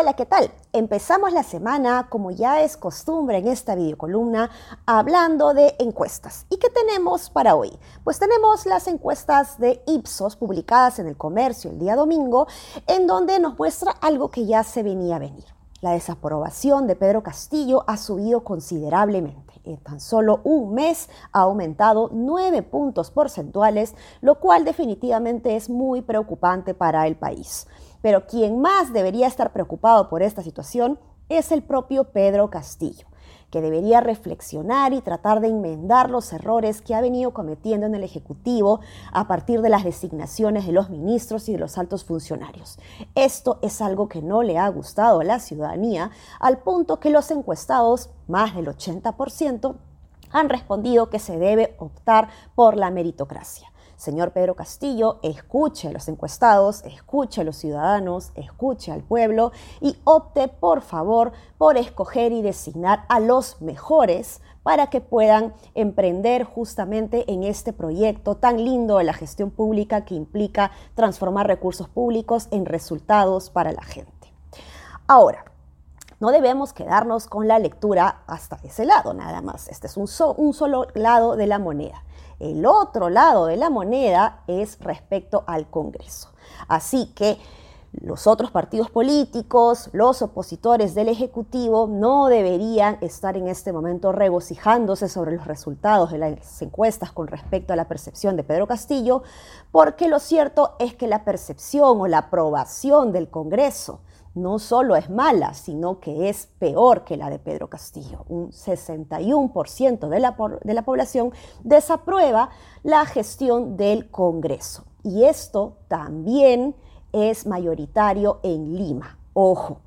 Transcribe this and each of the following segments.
Hola, ¿qué tal? Empezamos la semana, como ya es costumbre en esta videocolumna, hablando de encuestas. ¿Y qué tenemos para hoy? Pues tenemos las encuestas de Ipsos publicadas en el comercio el día domingo, en donde nos muestra algo que ya se venía a venir. La desaprobación de Pedro Castillo ha subido considerablemente. En tan solo un mes ha aumentado nueve puntos porcentuales, lo cual definitivamente es muy preocupante para el país. Pero quien más debería estar preocupado por esta situación es el propio Pedro Castillo, que debería reflexionar y tratar de enmendar los errores que ha venido cometiendo en el Ejecutivo a partir de las designaciones de los ministros y de los altos funcionarios. Esto es algo que no le ha gustado a la ciudadanía, al punto que los encuestados, más del 80%, han respondido que se debe optar por la meritocracia. Señor Pedro Castillo, escuche a los encuestados, escuche a los ciudadanos, escuche al pueblo y opte, por favor, por escoger y designar a los mejores para que puedan emprender justamente en este proyecto tan lindo de la gestión pública que implica transformar recursos públicos en resultados para la gente. Ahora, no debemos quedarnos con la lectura hasta ese lado nada más. Este es un, solo lado de la moneda. El otro lado de la moneda es respecto al Congreso. Así que los otros partidos políticos, los opositores del Ejecutivo no deberían estar en este momento regocijándose sobre los resultados de las encuestas con respecto a la percepción de Pedro Castillo, porque lo cierto es que la percepción o la aprobación del Congreso no solo es mala, sino que es peor que la de Pedro Castillo. Un 61% de la, de la población desaprueba la gestión del Congreso. Y esto también es mayoritario en Lima. Ojo.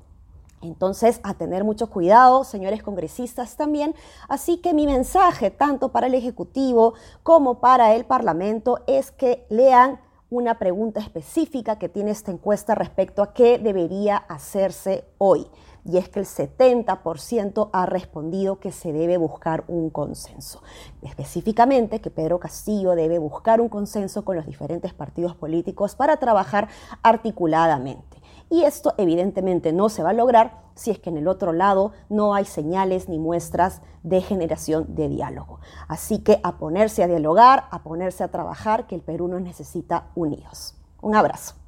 Entonces, a tener mucho cuidado, señores congresistas también. Así que mi mensaje, tanto para el Ejecutivo como para el Parlamento, es que lean una pregunta específica que tiene esta encuesta respecto a qué debería hacerse hoy. Y es que el 70% ha respondido que se debe buscar un consenso. Específicamente que Pedro Castillo debe buscar un consenso con los diferentes partidos políticos para trabajar articuladamente. Y esto evidentemente no se va a lograr si es que en el otro lado no hay señales ni muestras de generación de diálogo. Así que a ponerse a dialogar, a ponerse a trabajar, que el Perú nos necesita unidos. Un abrazo.